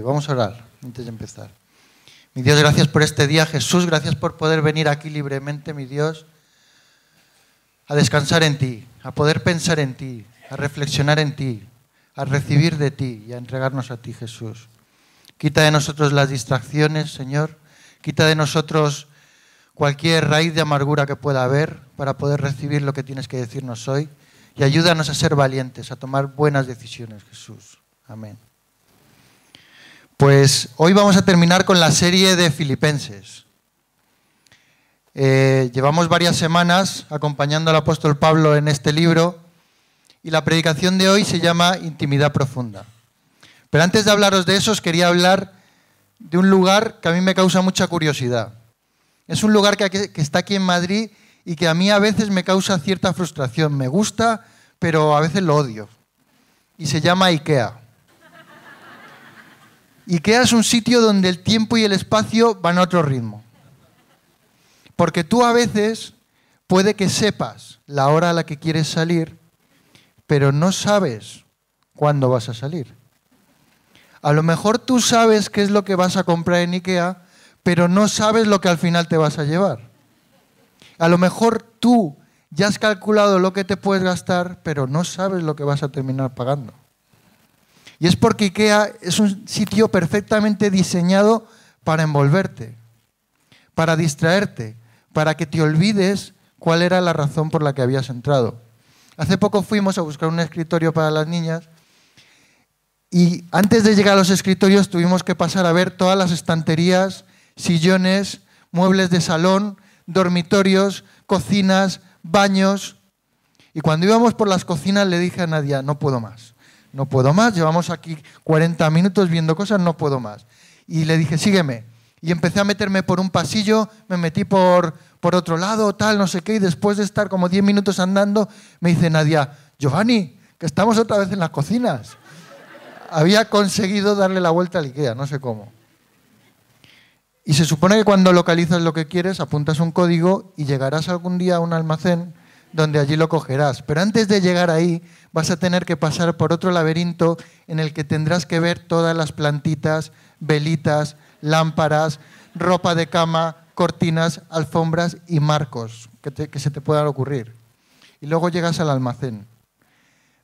Vamos a orar antes de empezar. Mi Dios, gracias por este día. Jesús, gracias por poder venir aquí libremente, mi Dios, a descansar en ti, a poder pensar en ti, a reflexionar en ti, a recibir de ti y a entregarnos a ti, Jesús. Quita de nosotros las distracciones, Señor. Quita de nosotros cualquier raíz de amargura que pueda haber para poder recibir lo que tienes que decirnos hoy. Y ayúdanos a ser valientes, a tomar buenas decisiones, Jesús. Amén. Pues hoy vamos a terminar con la serie de Filipenses. Eh, llevamos varias semanas acompañando al apóstol Pablo en este libro y la predicación de hoy se llama Intimidad Profunda. Pero antes de hablaros de eso, os quería hablar de un lugar que a mí me causa mucha curiosidad. Es un lugar que, que está aquí en Madrid y que a mí a veces me causa cierta frustración. Me gusta, pero a veces lo odio. Y se llama IKEA. IKEA es un sitio donde el tiempo y el espacio van a otro ritmo. Porque tú a veces puede que sepas la hora a la que quieres salir, pero no sabes cuándo vas a salir. A lo mejor tú sabes qué es lo que vas a comprar en IKEA, pero no sabes lo que al final te vas a llevar. A lo mejor tú ya has calculado lo que te puedes gastar, pero no sabes lo que vas a terminar pagando. Y es porque IKEA es un sitio perfectamente diseñado para envolverte, para distraerte, para que te olvides cuál era la razón por la que habías entrado. Hace poco fuimos a buscar un escritorio para las niñas y antes de llegar a los escritorios tuvimos que pasar a ver todas las estanterías, sillones, muebles de salón, dormitorios, cocinas, baños. Y cuando íbamos por las cocinas le dije a Nadia, no puedo más no puedo más, llevamos aquí 40 minutos viendo cosas, no puedo más. Y le dije, sígueme. Y empecé a meterme por un pasillo, me metí por, por otro lado, tal, no sé qué, y después de estar como 10 minutos andando, me dice Nadia, Giovanni, que estamos otra vez en las cocinas. Había conseguido darle la vuelta al IKEA, no sé cómo. Y se supone que cuando localizas lo que quieres, apuntas un código y llegarás algún día a un almacén donde allí lo cogerás. Pero antes de llegar ahí, vas a tener que pasar por otro laberinto en el que tendrás que ver todas las plantitas, velitas, lámparas, ropa de cama, cortinas, alfombras y marcos que, que se te puedan ocurrir. Y luego llegas al almacén.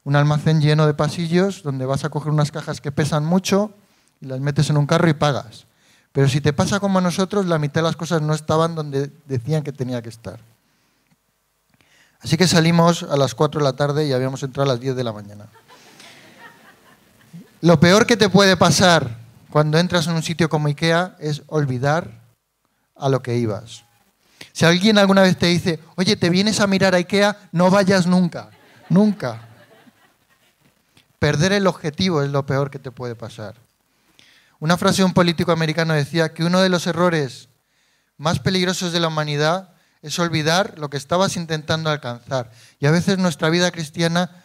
Un almacén lleno de pasillos donde vas a coger unas cajas que pesan mucho y las metes en un carro y pagas. Pero si te pasa como a nosotros, la mitad de las cosas no estaban donde decían que tenía que estar. Así que salimos a las 4 de la tarde y habíamos entrado a las 10 de la mañana. Lo peor que te puede pasar cuando entras en un sitio como IKEA es olvidar a lo que ibas. Si alguien alguna vez te dice, oye, ¿te vienes a mirar a IKEA? No vayas nunca, nunca. Perder el objetivo es lo peor que te puede pasar. Una frase de un político americano decía que uno de los errores más peligrosos de la humanidad es olvidar lo que estabas intentando alcanzar. Y a veces nuestra vida cristiana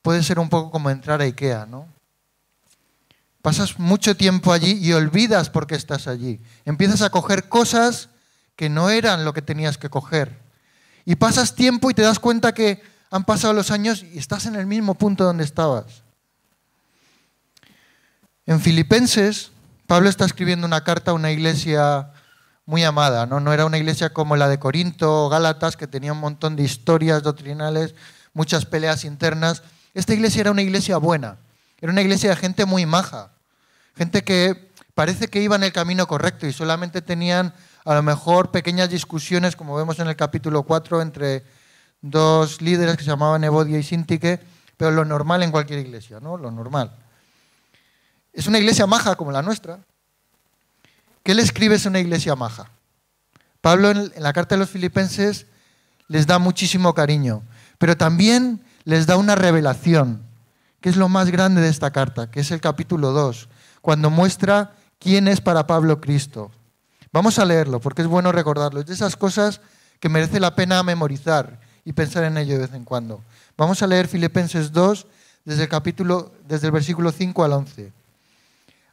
puede ser un poco como entrar a Ikea, ¿no? Pasas mucho tiempo allí y olvidas por qué estás allí. Empiezas a coger cosas que no eran lo que tenías que coger. Y pasas tiempo y te das cuenta que han pasado los años y estás en el mismo punto donde estabas. En Filipenses, Pablo está escribiendo una carta a una iglesia muy amada, ¿no? No era una iglesia como la de Corinto o Gálatas, que tenía un montón de historias doctrinales, muchas peleas internas. Esta iglesia era una iglesia buena, era una iglesia de gente muy maja, gente que parece que iba en el camino correcto y solamente tenían a lo mejor pequeñas discusiones, como vemos en el capítulo 4, entre dos líderes que se llamaban Evodia y Sintique, pero lo normal en cualquier iglesia, ¿no? Lo normal. Es una iglesia maja como la nuestra, ¿Qué le escribes a una iglesia maja? Pablo en la carta de los filipenses les da muchísimo cariño, pero también les da una revelación, que es lo más grande de esta carta, que es el capítulo 2, cuando muestra quién es para Pablo Cristo. Vamos a leerlo, porque es bueno recordarlo. Es de esas cosas que merece la pena memorizar y pensar en ello de vez en cuando. Vamos a leer Filipenses 2 desde el capítulo, desde el versículo 5 al 11.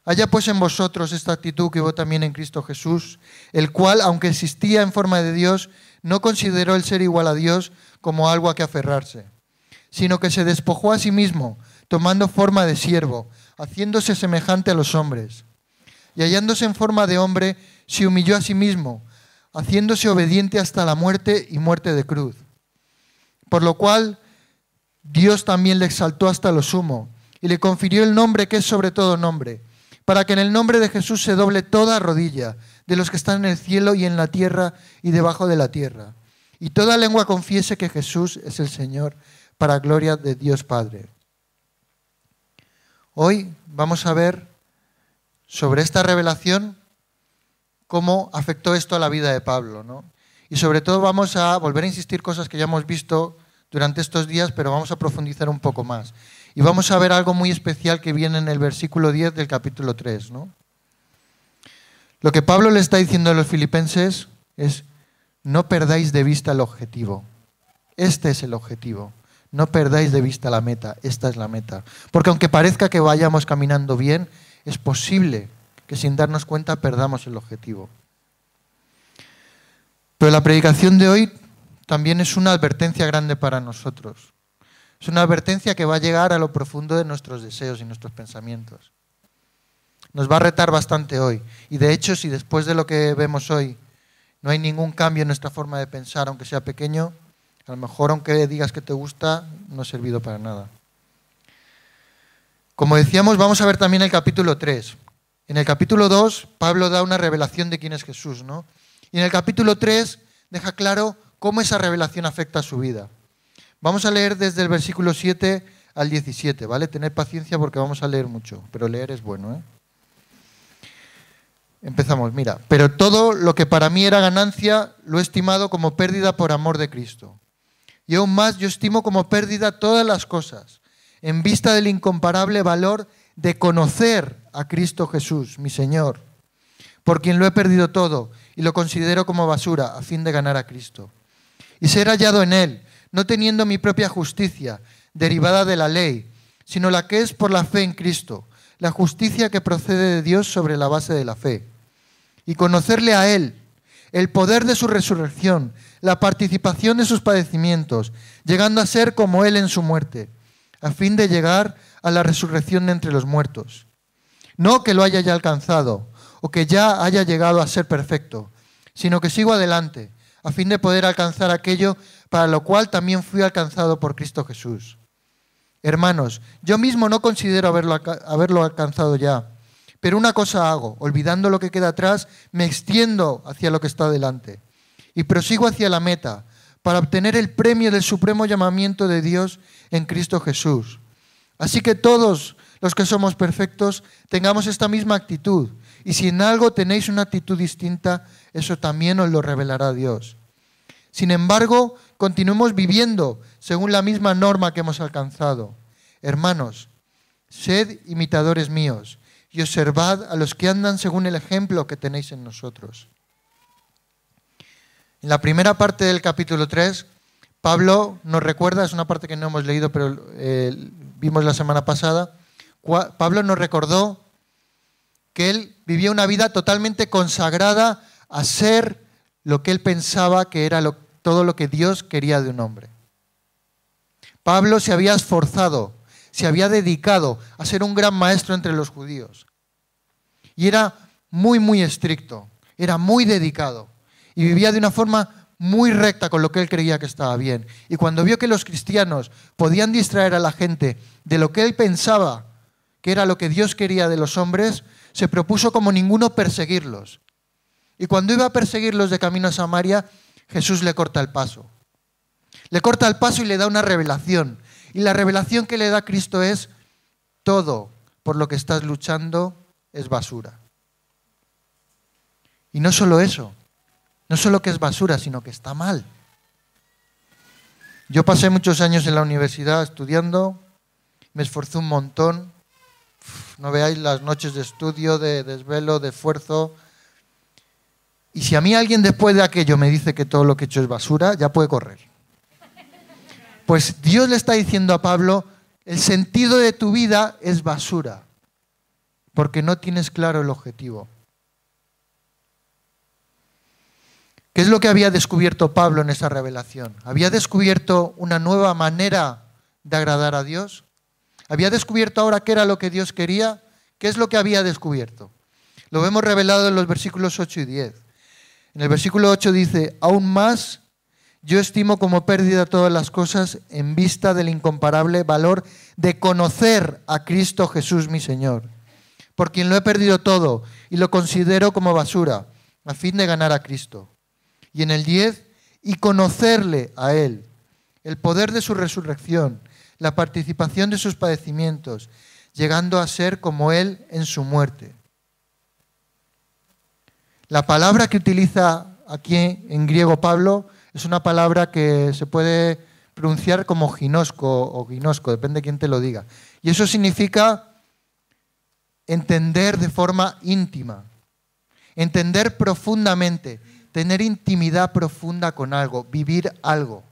Haya pues en vosotros esta actitud que hubo también en Cristo Jesús, el cual, aunque existía en forma de Dios, no consideró el ser igual a Dios como algo a que aferrarse, sino que se despojó a sí mismo, tomando forma de siervo, haciéndose semejante a los hombres. y hallándose en forma de hombre, se humilló a sí mismo, haciéndose obediente hasta la muerte y muerte de cruz. Por lo cual Dios también le exaltó hasta lo sumo y le confirió el nombre que es sobre todo nombre, para que en el nombre de Jesús se doble toda rodilla de los que están en el cielo y en la tierra y debajo de la tierra, y toda lengua confiese que Jesús es el Señor, para gloria de Dios Padre. Hoy vamos a ver sobre esta revelación cómo afectó esto a la vida de Pablo, ¿no? Y sobre todo vamos a volver a insistir cosas que ya hemos visto durante estos días, pero vamos a profundizar un poco más. Y vamos a ver algo muy especial que viene en el versículo 10 del capítulo 3. ¿no? Lo que Pablo le está diciendo a los filipenses es, no perdáis de vista el objetivo. Este es el objetivo. No perdáis de vista la meta. Esta es la meta. Porque aunque parezca que vayamos caminando bien, es posible que sin darnos cuenta perdamos el objetivo. Pero la predicación de hoy también es una advertencia grande para nosotros. Es una advertencia que va a llegar a lo profundo de nuestros deseos y nuestros pensamientos. Nos va a retar bastante hoy. Y de hecho, si después de lo que vemos hoy no hay ningún cambio en nuestra forma de pensar, aunque sea pequeño, a lo mejor aunque digas que te gusta, no ha servido para nada. Como decíamos, vamos a ver también el capítulo 3. En el capítulo 2, Pablo da una revelación de quién es Jesús, ¿no? Y en el capítulo 3 deja claro cómo esa revelación afecta a su vida. Vamos a leer desde el versículo 7 al 17, ¿vale? Tener paciencia porque vamos a leer mucho, pero leer es bueno, ¿eh? Empezamos, mira, pero todo lo que para mí era ganancia lo he estimado como pérdida por amor de Cristo. Y aún más yo estimo como pérdida todas las cosas, en vista del incomparable valor de conocer a Cristo Jesús, mi Señor, por quien lo he perdido todo y lo considero como basura a fin de ganar a Cristo y ser hallado en él, no teniendo mi propia justicia derivada de la ley, sino la que es por la fe en Cristo, la justicia que procede de Dios sobre la base de la fe. Y conocerle a Él, el poder de su resurrección, la participación de sus padecimientos, llegando a ser como Él en su muerte, a fin de llegar a la resurrección de entre los muertos. No que lo haya ya alcanzado o que ya haya llegado a ser perfecto, sino que sigo adelante a fin de poder alcanzar aquello para lo cual también fui alcanzado por Cristo Jesús. Hermanos, yo mismo no considero haberlo, haberlo alcanzado ya, pero una cosa hago, olvidando lo que queda atrás, me extiendo hacia lo que está delante y prosigo hacia la meta para obtener el premio del supremo llamamiento de Dios en Cristo Jesús. Así que todos los que somos perfectos tengamos esta misma actitud y si en algo tenéis una actitud distinta, eso también os lo revelará Dios. Sin embargo, continuemos viviendo según la misma norma que hemos alcanzado. Hermanos, sed imitadores míos y observad a los que andan según el ejemplo que tenéis en nosotros. En la primera parte del capítulo 3, Pablo nos recuerda, es una parte que no hemos leído, pero eh, vimos la semana pasada, Pablo nos recordó que él vivía una vida totalmente consagrada a ser lo que él pensaba que era todo lo que Dios quería de un hombre. Pablo se había esforzado, se había dedicado a ser un gran maestro entre los judíos. Y era muy, muy estricto, era muy dedicado y vivía de una forma muy recta con lo que él creía que estaba bien. Y cuando vio que los cristianos podían distraer a la gente de lo que él pensaba que era lo que Dios quería de los hombres, se propuso como ninguno perseguirlos. Y cuando iba a perseguirlos de camino a Samaria, Jesús le corta el paso. Le corta el paso y le da una revelación. Y la revelación que le da Cristo es, todo por lo que estás luchando es basura. Y no solo eso, no solo que es basura, sino que está mal. Yo pasé muchos años en la universidad estudiando, me esforcé un montón, no veáis las noches de estudio, de desvelo, de esfuerzo. Y si a mí alguien después de aquello me dice que todo lo que he hecho es basura, ya puede correr. Pues Dios le está diciendo a Pablo, el sentido de tu vida es basura, porque no tienes claro el objetivo. ¿Qué es lo que había descubierto Pablo en esa revelación? Había descubierto una nueva manera de agradar a Dios. Había descubierto ahora qué era lo que Dios quería. ¿Qué es lo que había descubierto? Lo vemos revelado en los versículos 8 y 10. En el versículo 8 dice, aún más yo estimo como pérdida todas las cosas en vista del incomparable valor de conocer a Cristo Jesús mi Señor, por quien lo he perdido todo y lo considero como basura, a fin de ganar a Cristo. Y en el 10, y conocerle a Él, el poder de su resurrección, la participación de sus padecimientos, llegando a ser como Él en su muerte. La palabra que utiliza aquí en griego Pablo es una palabra que se puede pronunciar como ginosco o ginosco, depende de quién te lo diga. Y eso significa entender de forma íntima, entender profundamente, tener intimidad profunda con algo, vivir algo.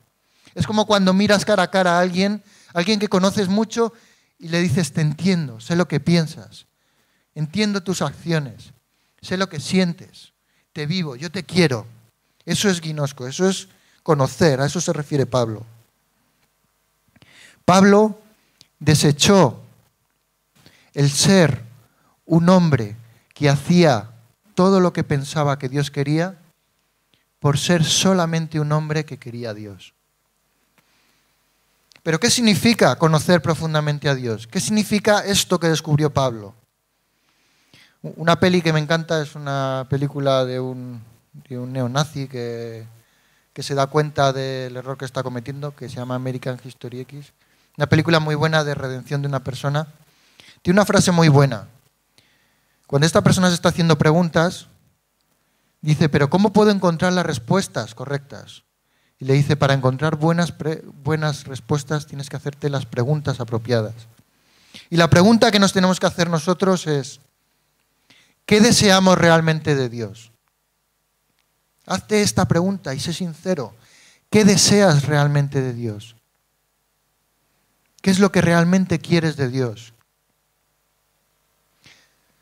Es como cuando miras cara a cara a alguien, alguien que conoces mucho, y le dices, te entiendo, sé lo que piensas, entiendo tus acciones, sé lo que sientes, te vivo, yo te quiero. Eso es guinosco, eso es conocer, a eso se refiere Pablo. Pablo desechó el ser un hombre que hacía todo lo que pensaba que Dios quería por ser solamente un hombre que quería a Dios. Pero ¿qué significa conocer profundamente a Dios? ¿Qué significa esto que descubrió Pablo? Una peli que me encanta es una película de un neonazi que, que se da cuenta del error que está cometiendo, que se llama American History X. Una película muy buena de redención de una persona. Tiene una frase muy buena. Cuando esta persona se está haciendo preguntas, dice, pero ¿cómo puedo encontrar las respuestas correctas? Y le dice, para encontrar buenas, buenas respuestas tienes que hacerte las preguntas apropiadas. Y la pregunta que nos tenemos que hacer nosotros es, ¿qué deseamos realmente de Dios? Hazte esta pregunta y sé sincero. ¿Qué deseas realmente de Dios? ¿Qué es lo que realmente quieres de Dios?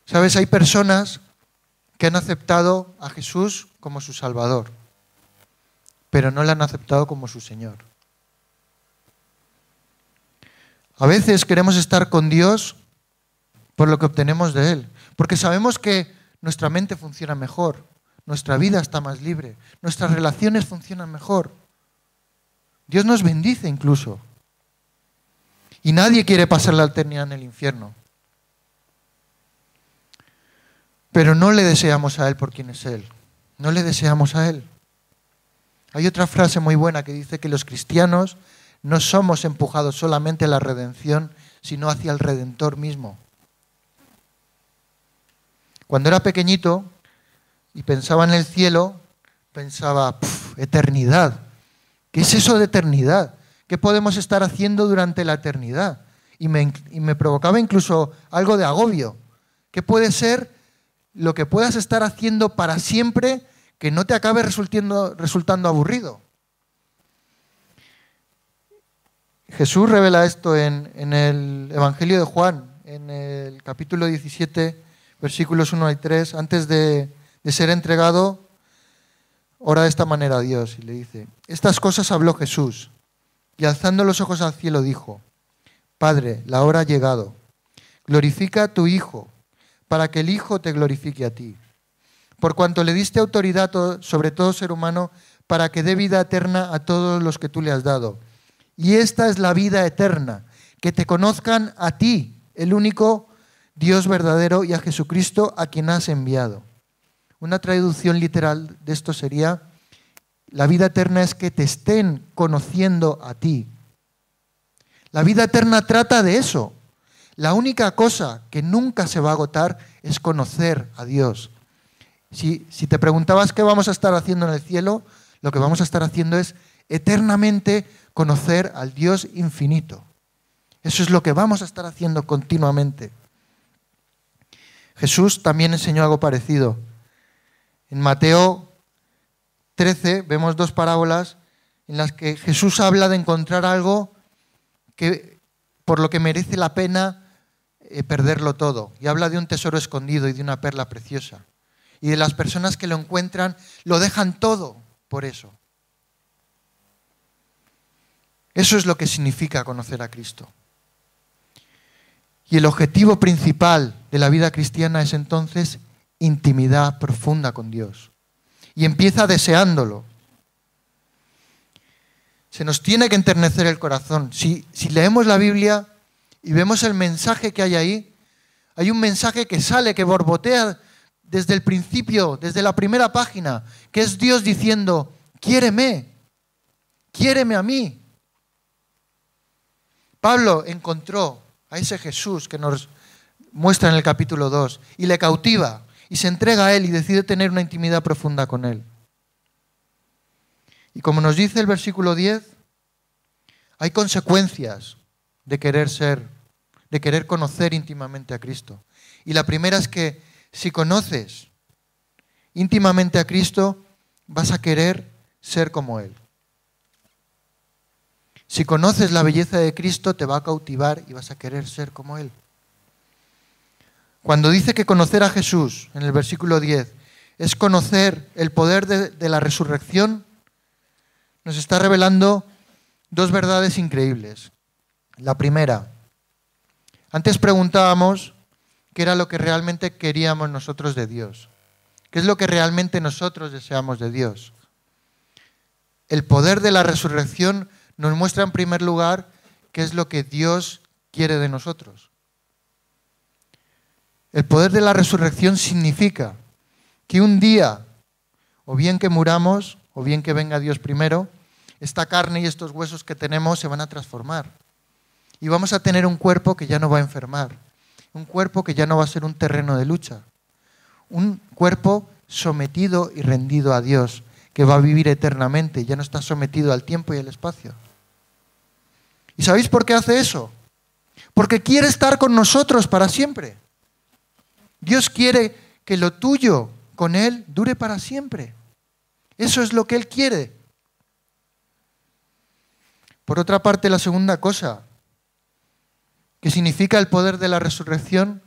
Sabes, hay personas que han aceptado a Jesús como su Salvador, pero no le han aceptado como su Señor. A veces queremos estar con Dios por lo que obtenemos de Él, porque sabemos que nuestra mente funciona mejor, nuestra vida está más libre, nuestras relaciones funcionan mejor. Dios nos bendice incluso. Y nadie quiere pasar la eternidad en el infierno. Pero no le deseamos a Él por quien es Él. No le deseamos a Él. Hay otra frase muy buena que dice que los cristianos no somos empujados solamente a la redención, sino hacia el Redentor mismo. Cuando era pequeñito, y pensaba en el cielo, pensaba, eternidad. ¿Qué es eso de eternidad? ¿Qué podemos estar haciendo durante la eternidad? Y me, provocaba incluso algo de agobio. ¿Qué puede ser lo que puedas estar haciendo para siempre que no te acabe resultando, resultando aburrido? Jesús revela esto en, en, el Evangelio de Juan, en el capítulo 17, versículos 1 y 3, antes de, de ser entregado, ora de esta manera a Dios y le dice, estas cosas habló Jesús y alzando los ojos al cielo dijo, Padre, la hora ha llegado, glorifica a tu Hijo, para que el Hijo te glorifique a ti, por cuanto le diste autoridad sobre todo ser humano, para que dé vida eterna a todos los que tú le has dado. Y esta es la vida eterna, que te conozcan a ti, el único Dios verdadero, y a Jesucristo a quien has enviado. Una traducción literal de esto sería, la vida eterna es que te estén conociendo a ti. La vida eterna trata de eso. La única cosa que nunca se va a agotar es conocer a Dios. Si, si, te preguntabas qué vamos a estar haciendo en el cielo, lo que vamos a estar haciendo es eternamente conocer al Dios infinito. Eso es lo que vamos a estar haciendo continuamente. Jesús también enseñó algo parecido. En Mateo 13 vemos dos parábolas en las que Jesús habla de encontrar algo que, por lo que merece la pena eh, perderlo todo. Y habla de un tesoro escondido y de una perla preciosa. Y de las personas que lo encuentran, lo dejan todo por eso. Eso es lo que significa conocer a Cristo. Y el objetivo principal de la vida cristiana es entonces intimidad profunda con Dios. Y empieza deseándolo. Se nos tiene que enternecer el corazón. Si, si leemos la Biblia y vemos el mensaje que hay ahí, hay un mensaje que sale, que borbotea desde el principio, desde la primera página, que es Dios diciendo, quiéreme, quiéreme a mí. Pablo encontró a ese Jesús que nos muestra en el capítulo 2 y le cautiva y se entrega a él y decide tener una intimidad profunda con él. Y como nos dice el versículo 10, hay consecuencias de querer ser, de querer conocer íntimamente a Cristo. Y la primera es que si conoces íntimamente a Cristo, vas a querer ser como Él. Si conoces la belleza de Cristo, te va a cautivar y vas a querer ser como Él. Cuando dice que conocer a Jesús, en el versículo 10, es conocer el poder de, la resurrección, nos está revelando dos verdades increíbles. La primera, antes preguntábamos qué era lo que realmente queríamos nosotros de Dios, qué es lo que realmente nosotros deseamos de Dios. El poder de la resurrección nos muestra en primer lugar qué es lo que Dios quiere de nosotros. El poder de la resurrección significa que un día, o bien que muramos, o bien que venga Dios primero, esta carne y estos huesos que tenemos se van a transformar. Y vamos a tener un cuerpo que ya no va a enfermar, un cuerpo que ya no va a ser un terreno de lucha, un cuerpo sometido y rendido a Dios, que va a vivir eternamente, ya no está sometido al tiempo y al espacio. ¿Y sabéis por qué hace eso? Porque quiere estar con nosotros para siempre. Dios quiere que lo tuyo con Él dure para siempre. Eso es lo que Él quiere. Por otra parte, la segunda cosa que significa el poder de la resurrección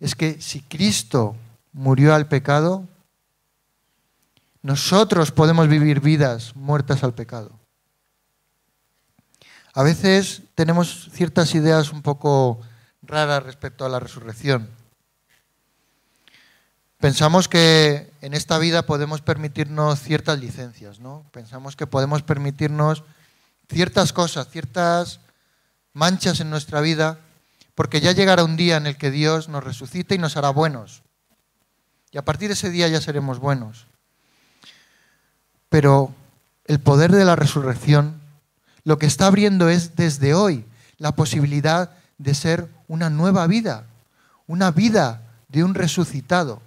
es que si Cristo murió al pecado, nosotros podemos vivir vidas muertas al pecado. A veces tenemos ciertas ideas un poco raras respecto a la resurrección. Pensamos que en esta vida podemos permitirnos ciertas licencias, ¿no? Pensamos que podemos permitirnos ciertas cosas, ciertas manchas en nuestra vida, porque ya llegará un día en el que Dios nos resucite y nos hará buenos. Y a partir de ese día ya seremos buenos. Pero el poder de la resurrección lo que está abriendo es desde hoy la posibilidad de ser una nueva vida, una vida de un resucitado.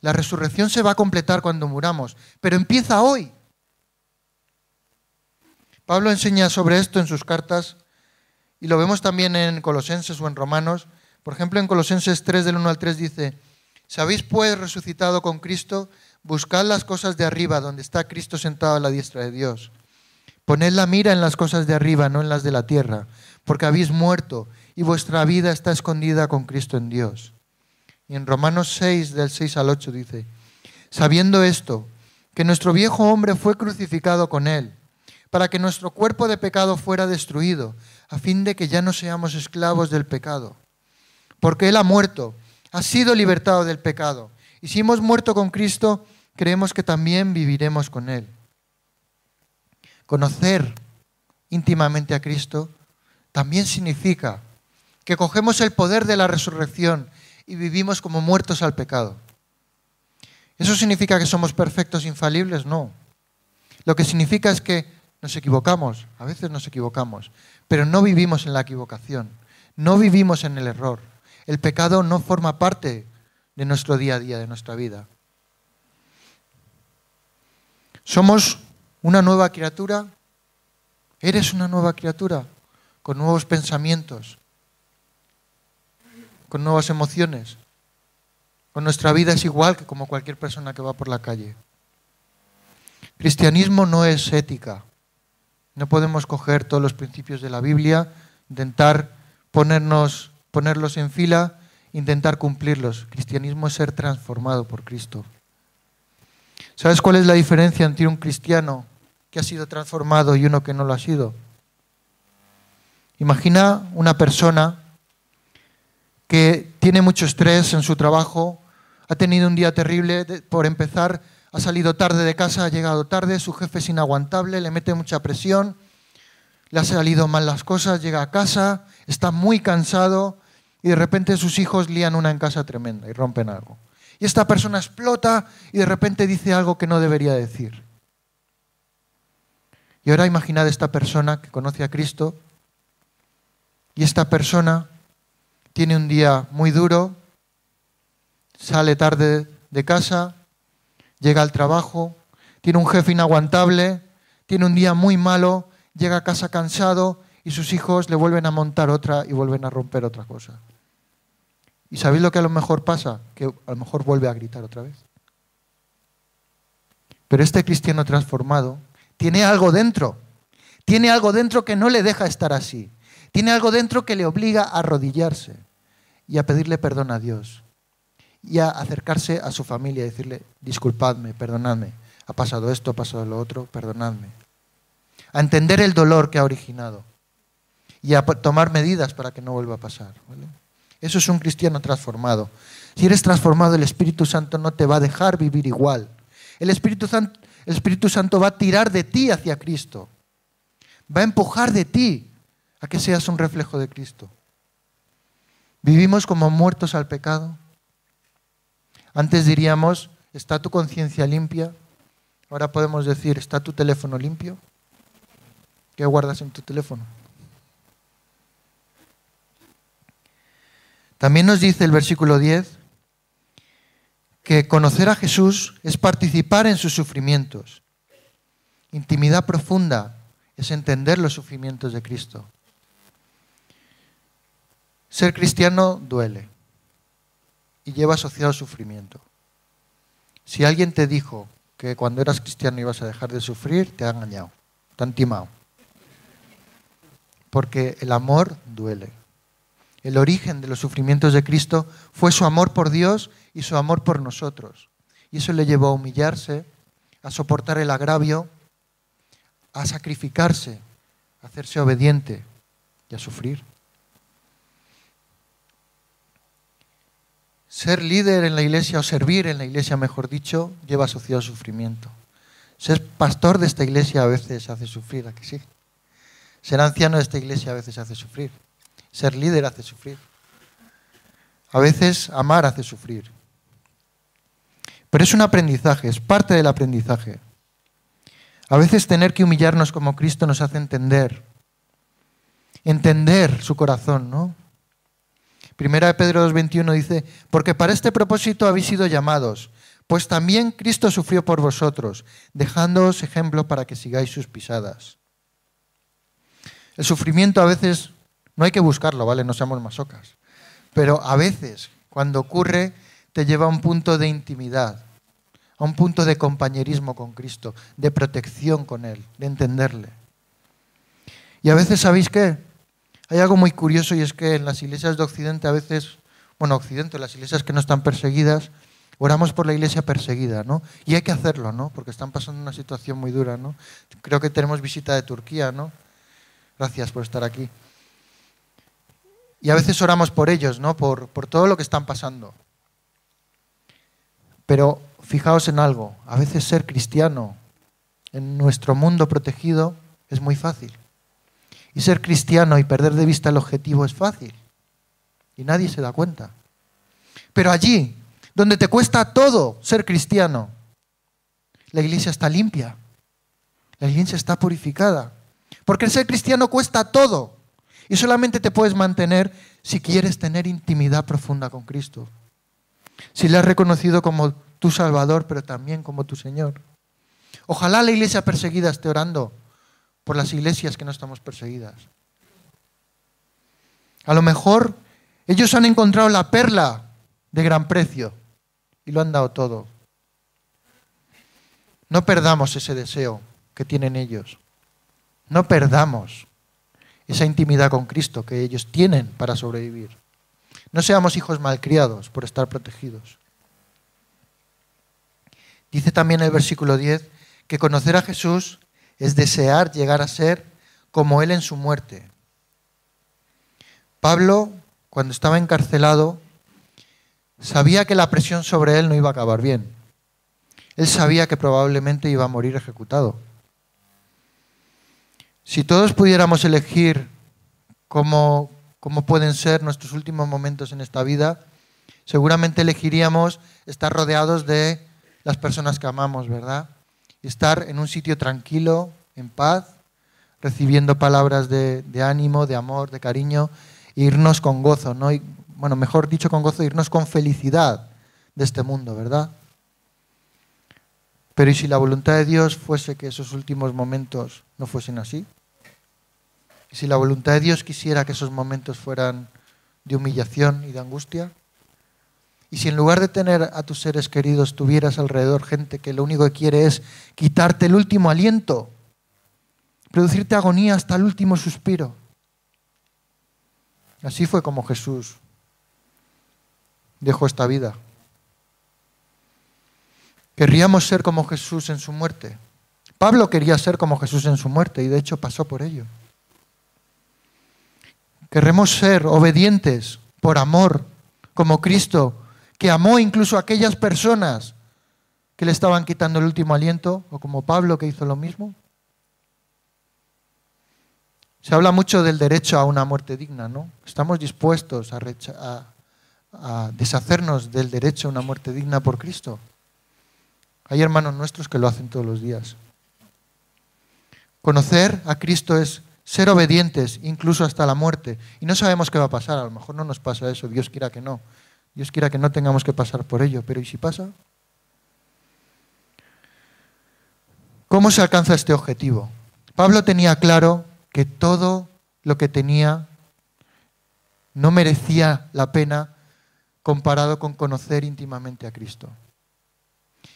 La resurrección se va a completar cuando muramos, pero empieza hoy. Pablo enseña sobre esto en sus cartas y lo vemos también en Colosenses o en Romanos. Por ejemplo, en Colosenses 3 del 1 al 3 dice, ¿sabéis pues resucitado con Cristo? Buscad las cosas de arriba, donde está Cristo sentado a la diestra de Dios. Poned la mira en las cosas de arriba, no en las de la tierra, porque habéis muerto y vuestra vida está escondida con Cristo en Dios. Y en Romanos 6, del 6 al 8 dice, sabiendo esto, que nuestro viejo hombre fue crucificado con él, para que nuestro cuerpo de pecado fuera destruido, a fin de que ya no seamos esclavos del pecado. Porque él ha muerto, ha sido libertado del pecado. Y si hemos muerto con Cristo, creemos que también viviremos con él conocer íntimamente a Cristo, también significa que cogemos el poder de la resurrección y vivimos como muertos al pecado. ¿Eso significa que somos perfectos, infalibles? No. Lo que significa es que nos equivocamos, a veces nos equivocamos, pero no vivimos en la equivocación, no vivimos en el error. El pecado no forma parte de nuestro día a día, de nuestra vida. Somos una nueva criatura, eres una nueva criatura con nuevos pensamientos, con nuevas emociones. Con nuestra vida es igual que como cualquier persona que va por la calle. Cristianismo no es ética. No podemos coger todos los principios de la Biblia, intentar ponernos, ponerlos en fila, intentar cumplirlos. Cristianismo es ser transformado por Cristo. ¿Sabes cuál es la diferencia entre un cristiano que ha sido transformado y uno que no lo ha sido? Imagina una persona que tiene mucho estrés en su trabajo, ha tenido un día terrible, por empezar, ha salido tarde de casa, ha llegado tarde, su jefe es inaguantable, le mete mucha presión, le ha salido mal las cosas, llega a casa, está muy cansado y de repente sus hijos lían una en casa tremenda y rompen algo. Y esta persona explota y de repente dice algo que no debería decir. Y ahora imaginad esta persona que conoce a Cristo y esta persona tiene un día muy duro, sale tarde de casa, llega al trabajo, tiene un jefe inaguantable, tiene un día muy malo, llega a casa cansado y sus hijos le vuelven a montar otra y vuelven a romper otra cosa. ¿Y sabéis lo que a lo mejor pasa? Que a lo mejor vuelve a gritar otra vez. Pero este cristiano transformado tiene algo dentro. Tiene algo dentro que no le deja estar así. Tiene algo dentro que le obliga a arrodillarse y a pedirle perdón a Dios. Y a acercarse a su familia y decirle, disculpadme, perdonadme. Ha pasado esto, ha pasado lo otro, perdonadme. A entender el dolor que ha originado y a tomar medidas para que no vuelva a pasar. Eso es un cristiano transformado. Si eres transformado, el Espíritu Santo no te va a dejar vivir igual. El Espíritu Santo, el Espíritu Santo va a tirar de ti hacia Cristo. Va a empujar de ti a que seas un reflejo de Cristo. Vivimos como muertos al pecado. Antes diríamos, ¿está tu conciencia limpia? Ahora podemos decir, ¿está tu teléfono limpio? ¿Qué guardas en tu teléfono? También nos dice el versículo 10 que conocer a Jesús es participar en sus sufrimientos. Intimidad profunda es entender los sufrimientos de Cristo. Ser cristiano duele y lleva asociado sufrimiento. Si alguien te dijo que cuando eras cristiano ibas a dejar de sufrir, te ha engañado, te ha timado. Porque el amor duele el origen de los sufrimientos de Cristo fue su amor por Dios y su amor por nosotros. Y eso le llevó a humillarse, a soportar el agravio, a sacrificarse, a hacerse obediente y a sufrir. Ser líder en la iglesia o servir en la iglesia, mejor dicho, lleva asociado sufrimiento. Ser pastor de esta iglesia a veces hace sufrir, ¿a que sí? Ser anciano de esta iglesia a veces hace sufrir. Ser líder hace sufrir. A veces amar hace sufrir. Pero es un aprendizaje, es parte del aprendizaje. A veces tener que humillarnos como Cristo nos hace entender, entender su corazón, ¿no? Primera de Pedro 2.21 dice, porque para este propósito habéis sido llamados, pues también Cristo sufrió por vosotros, dejándoos ejemplo para que sigáis sus pisadas. El sufrimiento a veces no hay que buscarlo, ¿vale? No seamos masocas. Pero a veces, cuando ocurre, te lleva a un punto de intimidad, a un punto de compañerismo con Cristo, de protección con Él, de entenderle. Y a veces, ¿sabéis qué? Hay algo muy curioso y es que en las iglesias de Occidente a veces, bueno, Occidente, las iglesias que no están perseguidas, oramos por la iglesia perseguida, ¿no? Y hay que hacerlo, ¿no? Porque están pasando una situación muy dura, ¿no? Creo que tenemos visita de Turquía, ¿no? Gracias por estar aquí. Y a veces oramos por ellos, ¿no? Por, por todo lo que están pasando. Pero fijaos en algo, a veces ser cristiano en nuestro mundo protegido es muy fácil. Y ser cristiano y perder de vista el objetivo es fácil. Y nadie se da cuenta. Pero allí, donde te cuesta todo ser cristiano, la iglesia está limpia. La iglesia está purificada. Porque ser cristiano cuesta todo. Y solamente te puedes mantener si quieres tener intimidad profunda con Cristo. Si le has reconocido como tu Salvador, pero también como tu Señor. Ojalá la iglesia perseguida esté orando por las iglesias que no estamos perseguidas. A lo mejor ellos han encontrado la perla de gran precio y lo han dado todo. No perdamos ese deseo que tienen ellos. No perdamos esa intimidad con Cristo que ellos tienen para sobrevivir. No seamos hijos malcriados por estar protegidos. Dice también el versículo 10 que conocer a Jesús es desear llegar a ser como Él en su muerte. Pablo, cuando estaba encarcelado, sabía que la presión sobre él no iba a acabar bien. Él sabía que probablemente iba a morir ejecutado. Si todos pudiéramos elegir cómo, cómo pueden ser nuestros últimos momentos en esta vida, seguramente elegiríamos estar rodeados de las personas que amamos, ¿verdad? Estar en un sitio tranquilo, en paz, recibiendo palabras de, ánimo, de amor, de cariño, e irnos con gozo, ¿no? bueno, mejor dicho con gozo, irnos con felicidad de este mundo, ¿verdad? Pero ¿y si la voluntad de Dios fuese que esos últimos momentos no fuesen así? ¿Y si la voluntad de Dios quisiera que esos momentos fueran de humillación y de angustia? ¿Y si en lugar de tener a tus seres queridos tuvieras alrededor gente que lo único que quiere es quitarte el último aliento, producirte agonía hasta el último suspiro? Así fue como Jesús dejó esta vida. Querríamos ser como Jesús en su muerte. Pablo quería ser como Jesús en su muerte y de hecho pasó por ello. Queremos ser obedientes por amor, como Cristo, que amó incluso a aquellas personas que le estaban quitando el último aliento, o como Pablo que hizo lo mismo. Se habla mucho del derecho a una muerte digna, ¿no? Estamos dispuestos a, a deshacernos del derecho a una muerte digna por Cristo. Hay hermanos nuestros que lo hacen todos los días. Conocer a Cristo es ser obedientes incluso hasta la muerte. Y no sabemos qué va a pasar, a lo mejor no nos pasa eso, Dios quiera que no. Dios quiera que no tengamos que pasar por ello, pero ¿y si pasa? ¿Cómo se alcanza este objetivo? Pablo tenía claro que todo lo que tenía no merecía la pena comparado con conocer íntimamente a Cristo.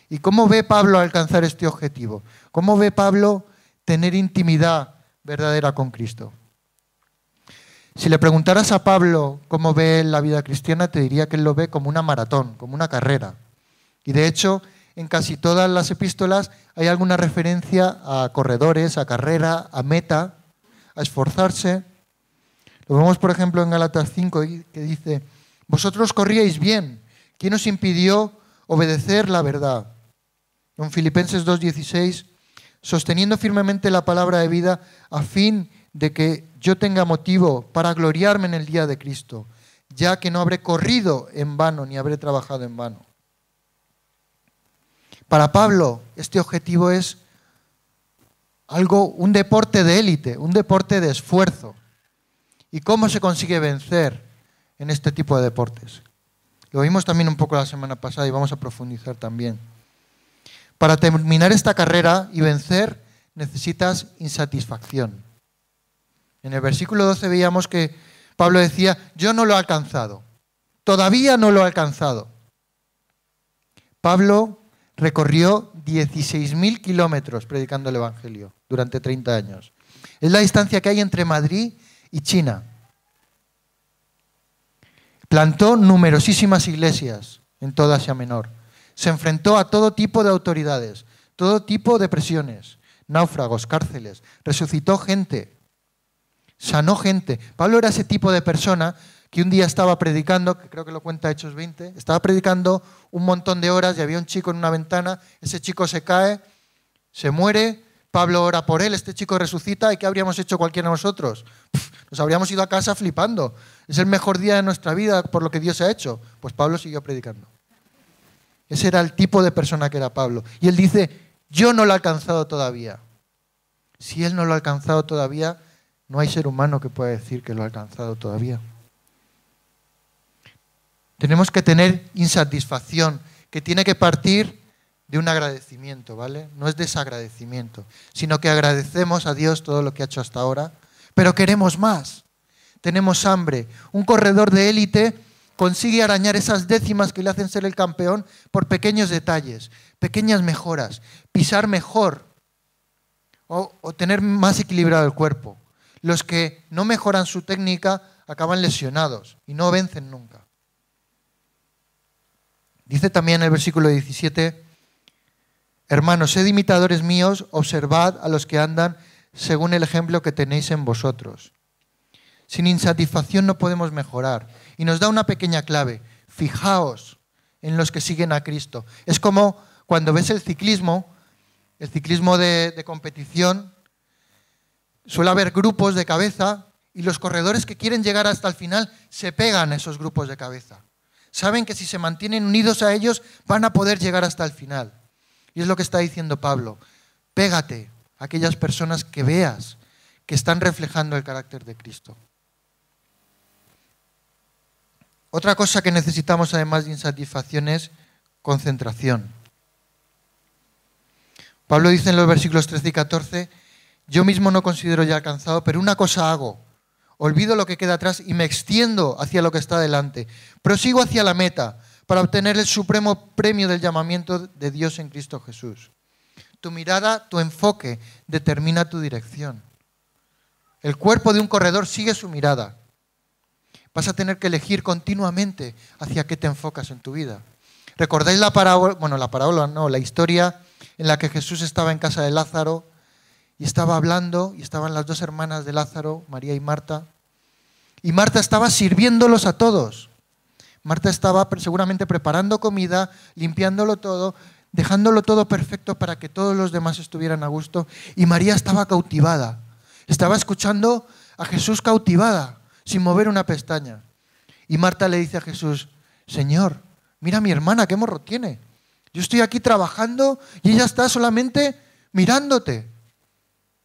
¿Y cómo ve Pablo alcanzar este objetivo? ¿Cómo ve Pablo tener intimidad verdadera con Cristo? Si le preguntaras a Pablo cómo ve la vida cristiana, te diría que él lo ve como una maratón, como una carrera. Y de hecho, en casi todas las epístolas hay alguna referencia a corredores, a carrera, a meta, a esforzarse. Lo vemos, por ejemplo, en Galatas 5, que dice, vosotros corríais bien, ¿quién os impidió obedecer la verdad? En Filipenses 2.16, sosteniendo firmemente la palabra de vida a fin de que yo tenga motivo para gloriarme en el día de Cristo, ya que no habré corrido en vano ni habré trabajado en vano. Para Pablo, este objetivo es algo, un deporte de élite, un deporte de esfuerzo. ¿Y cómo se consigue vencer en este tipo de deportes? Lo vimos también un poco la semana pasada y vamos a profundizar también. Para terminar esta carrera y vencer necesitas insatisfacción. En el versículo 12 veíamos que Pablo decía, yo no lo he alcanzado, todavía no lo he alcanzado. Pablo recorrió 16.000 kilómetros predicando el Evangelio durante 30 años. Es la distancia que hay entre Madrid y China. Plantó numerosísimas iglesias en toda Asia Menor. Se enfrentó a todo tipo de autoridades, todo tipo de presiones, náufragos, cárceles. Resucitó gente, sanó gente. Pablo era ese tipo de persona que un día estaba predicando, que creo que lo cuenta Hechos 20, estaba predicando un montón de horas y había un chico en una ventana, ese chico se cae, se muere, Pablo ora por él, este chico resucita y ¿qué habríamos hecho cualquiera de nosotros? nos habríamos ido a casa flipando. Es el mejor día de nuestra vida por lo que Dios ha hecho. Pues Pablo siguió predicando. Ese era el tipo de persona que era Pablo. Y él dice, yo no lo he alcanzado todavía. Si él no lo ha alcanzado todavía, no hay ser humano que pueda decir que lo ha alcanzado todavía. Tenemos que tener insatisfacción, que tiene que partir de un agradecimiento, ¿vale? No es desagradecimiento, sino que agradecemos a Dios todo lo que ha hecho hasta ahora, pero queremos más. Tenemos hambre. Un corredor de élite consigue arañar esas décimas que le hacen ser el campeón por pequeños detalles, pequeñas mejoras, pisar mejor o, tener más equilibrado el cuerpo. Los que no mejoran su técnica acaban lesionados y no vencen nunca. Dice también el versículo 17, hermanos, sed imitadores míos, observad a los que andan según el ejemplo que tenéis en vosotros. Sin insatisfacción no podemos mejorar. Y nos da una pequeña clave. fijaos en los que siguen a Cristo. Es como cuando ves el ciclismo, el ciclismo de, competición, suele haber grupos de cabeza y los corredores que quieren llegar hasta el final se pegan a esos grupos de cabeza. Saben que si se mantienen unidos a ellos van a poder llegar hasta el final. Y es lo que está diciendo Pablo. Pégate a aquellas personas que veas que están reflejando el carácter de Cristo. Otra cosa que necesitamos además de insatisfacción es concentración. Pablo dice en los versículos 13 y 14, yo mismo no considero ya alcanzado, pero una cosa hago, olvido lo que queda atrás y me extiendo hacia lo que está delante. Prosigo hacia la meta para obtener el supremo premio del llamamiento de Dios en Cristo Jesús. Tu mirada, tu enfoque determina tu dirección. El cuerpo de un corredor sigue su mirada. Vas a tener que elegir continuamente hacia qué te enfocas en tu vida. ¿Recordáis la parábola? Bueno, la parábola no, la historia en la que Jesús estaba en casa de Lázaro y estaba hablando y estaban las dos hermanas de Lázaro, María y Marta. Y Marta estaba sirviéndolos a todos. Marta estaba seguramente preparando comida, limpiándolo todo, dejándolo todo perfecto para que todos los demás estuvieran a gusto. Y María estaba cautivada. Estaba escuchando a Jesús cautivada sin mover una pestaña. Y Marta le dice a Jesús, Señor, mira a mi hermana, qué morro tiene. Yo estoy aquí trabajando y ella está solamente mirándote.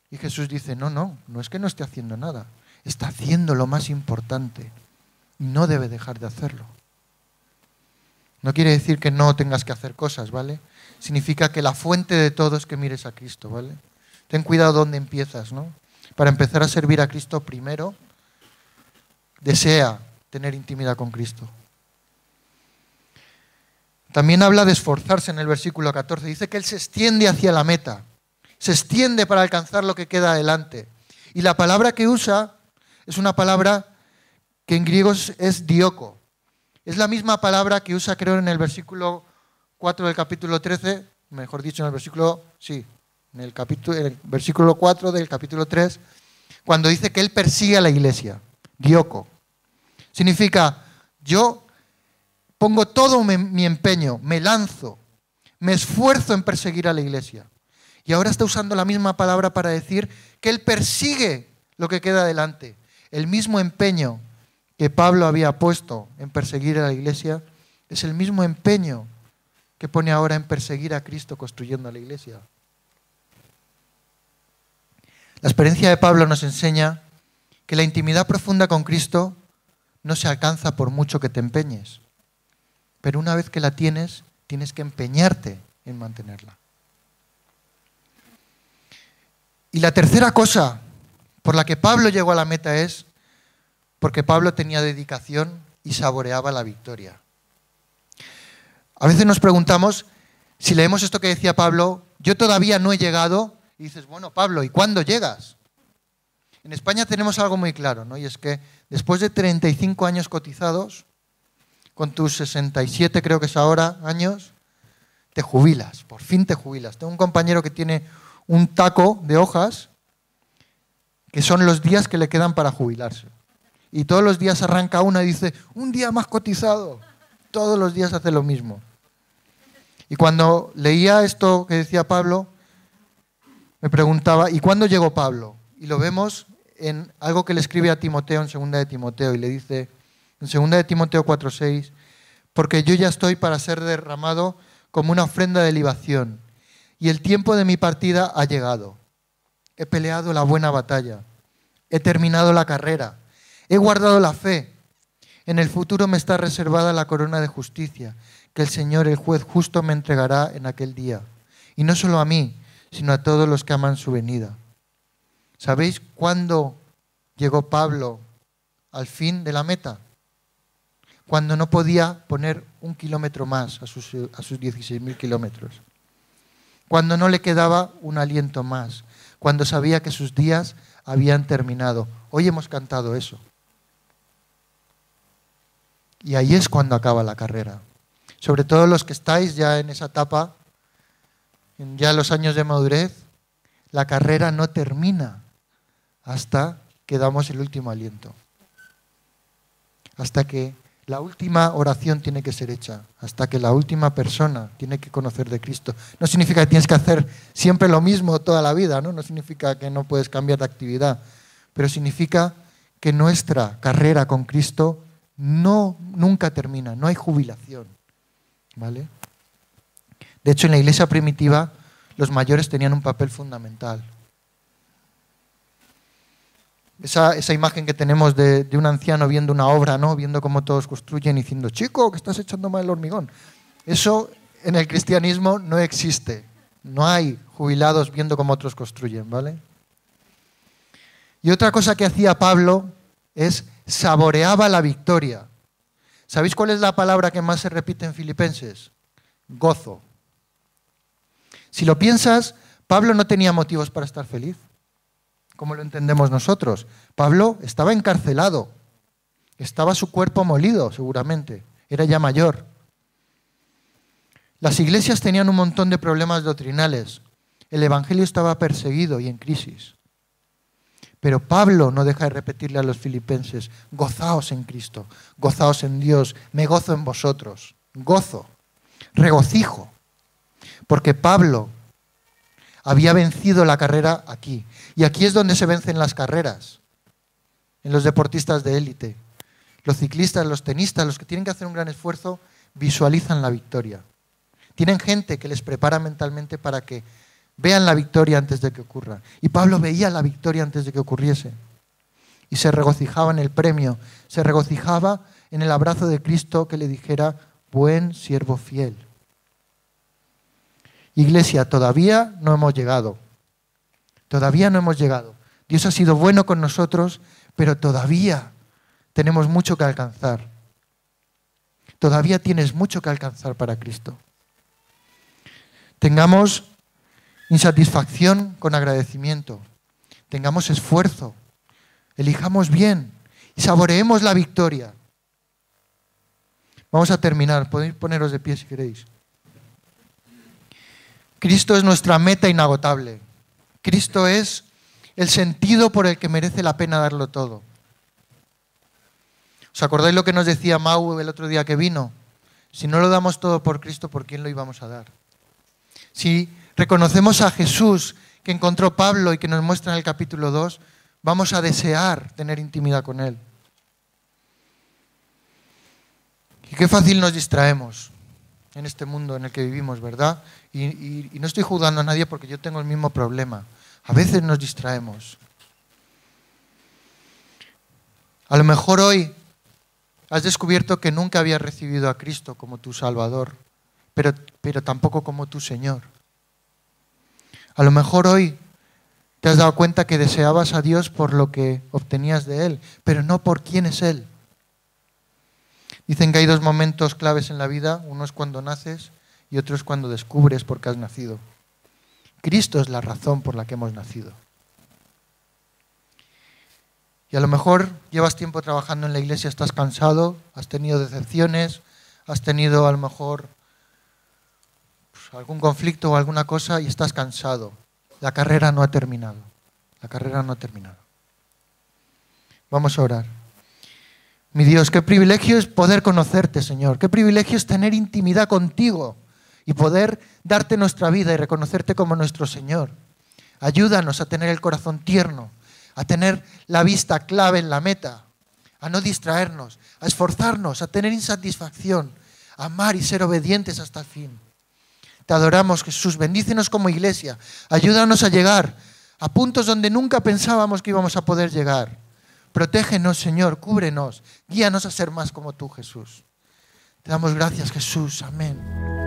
Y Jesús dice, no, no, no es que no esté haciendo nada, está haciendo lo más importante y no debe dejar de hacerlo. No quiere decir que no tengas que hacer cosas, ¿vale? Significa que la fuente de todo es que mires a Cristo, ¿vale? Ten cuidado dónde empiezas, ¿no? Para empezar a servir a Cristo primero, desea tener intimidad con Cristo. También habla de esforzarse en el versículo 14. Dice que Él se extiende hacia la meta, se extiende para alcanzar lo que queda adelante. Y la palabra que usa es una palabra que en griego es dioco. Es la misma palabra que usa, creo, en el versículo 4 del capítulo 13, mejor dicho, en el versículo, sí, en el, capítulo, en el versículo 4 del capítulo 3, cuando dice que Él persigue a la iglesia. Dioco. Significa, yo pongo todo mi empeño, me lanzo, me esfuerzo en perseguir a la iglesia. Y ahora está usando la misma palabra para decir que Él persigue lo que queda adelante. El mismo empeño que Pablo había puesto en perseguir a la iglesia es el mismo empeño que pone ahora en perseguir a Cristo construyendo la iglesia. La experiencia de Pablo nos enseña que la intimidad profunda con Cristo no se alcanza por mucho que te empeñes, pero una vez que la tienes, tienes que empeñarte en mantenerla. Y la tercera cosa por la que Pablo llegó a la meta es porque Pablo tenía dedicación y saboreaba la victoria. A veces nos preguntamos, si leemos esto que decía Pablo, yo todavía no he llegado, y dices, bueno, Pablo, ¿y cuándo llegas? En España tenemos algo muy claro, ¿no? Y es que después de 35 años cotizados, con tus 67 creo que es ahora años, te jubilas, por fin te jubilas. Tengo un compañero que tiene un taco de hojas que son los días que le quedan para jubilarse. Y todos los días arranca una y dice, un día más cotizado. Todos los días hace lo mismo. Y cuando leía esto que decía Pablo, me preguntaba, ¿y cuándo llegó Pablo? Y lo vemos en algo que le escribe a Timoteo en segunda de Timoteo y le dice en segunda de Timoteo 4:6, porque yo ya estoy para ser derramado como una ofrenda de libación y el tiempo de mi partida ha llegado. He peleado la buena batalla, he terminado la carrera, he guardado la fe. En el futuro me está reservada la corona de justicia que el Señor, el juez justo, me entregará en aquel día. Y no solo a mí, sino a todos los que aman su venida. ¿Sabéis cuándo llegó Pablo al fin de la meta? Cuando no podía poner un kilómetro más a sus, a sus 16.000 kilómetros. Cuando no le quedaba un aliento más. Cuando sabía que sus días habían terminado. Hoy hemos cantado eso. Y ahí es cuando acaba la carrera. Sobre todo los que estáis ya en esa etapa, ya en los años de madurez, la carrera no termina hasta que damos el último aliento. Hasta que La última oración tiene que ser hecha hasta que la última persona tiene que conocer de Cristo. No significa que tienes que hacer siempre lo mismo toda la vida, ¿no? No significa que no puedes cambiar de actividad, pero significa que nuestra carrera con Cristo no nunca termina, no hay jubilación. ¿Vale? De hecho, en la iglesia primitiva los mayores tenían un papel fundamental. Esa, imagen que tenemos de, un anciano viendo una obra, ¿no? viendo cómo todos construyen y diciendo, chico, que estás echando mal el hormigón. Eso en el cristianismo no existe. No hay jubilados viendo cómo otros construyen, ¿vale? Y otra cosa que hacía Pablo es saboreaba la victoria. ¿Sabéis cuál es la palabra que más se repite en Filipenses? Gozo. Si lo piensas, Pablo no tenía motivos para estar feliz como lo entendemos nosotros. Pablo estaba encarcelado, estaba su cuerpo molido seguramente, era ya mayor. Las iglesias tenían un montón de problemas doctrinales, el Evangelio estaba perseguido y en crisis. Pero Pablo no deja de repetirle a los filipenses, gozaos en Cristo, gozaos en Dios, me gozo en vosotros, gozo, regocijo, porque Pablo había vencido la carrera aquí. Y aquí es donde se vencen las carreras, en los deportistas de élite. Los ciclistas, los tenistas, los que tienen que hacer un gran esfuerzo, visualizan la victoria. Tienen gente que les prepara mentalmente para que vean la victoria antes de que ocurra. Y Pablo veía la victoria antes de que ocurriese. Y se regocijaba en el premio, se regocijaba en el abrazo de Cristo que le dijera, buen siervo fiel. Iglesia, todavía no hemos llegado. Todavía no hemos llegado. Dios ha sido bueno con nosotros, pero todavía tenemos mucho que alcanzar. Todavía tienes mucho que alcanzar para Cristo. Tengamos insatisfacción con agradecimiento. Tengamos esfuerzo. Elijamos bien y saboreemos la victoria. Vamos a terminar. Podéis poneros de pie si queréis. Cristo es nuestra meta inagotable. Cristo es el sentido por el que merece la pena darlo todo. ¿Os acordáis lo que nos decía Mau el otro día que vino? Si no lo damos todo por Cristo, ¿por quién lo íbamos a dar? Si reconocemos a Jesús que encontró Pablo y que nos muestra en el capítulo 2, vamos a desear tener intimidad con Él. Y qué fácil nos distraemos en este mundo en el que vivimos, ¿verdad? Y, no estoy juzgando a nadie porque yo tengo el mismo problema. A veces nos distraemos. A lo mejor hoy has descubierto que nunca habías recibido a Cristo como tu Salvador, pero, pero tampoco como tu Señor. A lo mejor hoy te has dado cuenta que deseabas a Dios por lo que obtenías de Él, pero no por quién es Él. Dicen que hay dos momentos claves en la vida, uno es cuando naces y otro es cuando descubres por qué has nacido. Cristo es la razón por la que hemos nacido. Y a lo mejor llevas tiempo trabajando en la iglesia, estás cansado, has tenido decepciones, has tenido a lo mejor pues, algún conflicto o alguna cosa y estás cansado. La carrera no ha terminado. La carrera no ha terminado. Vamos a orar. Mi Dios, qué privilegio es poder conocerte, Señor. Qué privilegio es tener intimidad contigo y poder darte nuestra vida y reconocerte como nuestro Señor. Ayúdanos a tener el corazón tierno, a tener la vista clave en la meta, a no distraernos, a esforzarnos, a tener insatisfacción, a amar y ser obedientes hasta el fin. Te adoramos, Jesús. Bendícenos como iglesia. Ayúdanos a llegar a puntos donde nunca pensábamos que íbamos a poder llegar. Protégenos, Señor, cúbrenos, guíanos a ser más como tú, Jesús. Te damos gracias, Jesús. Amén.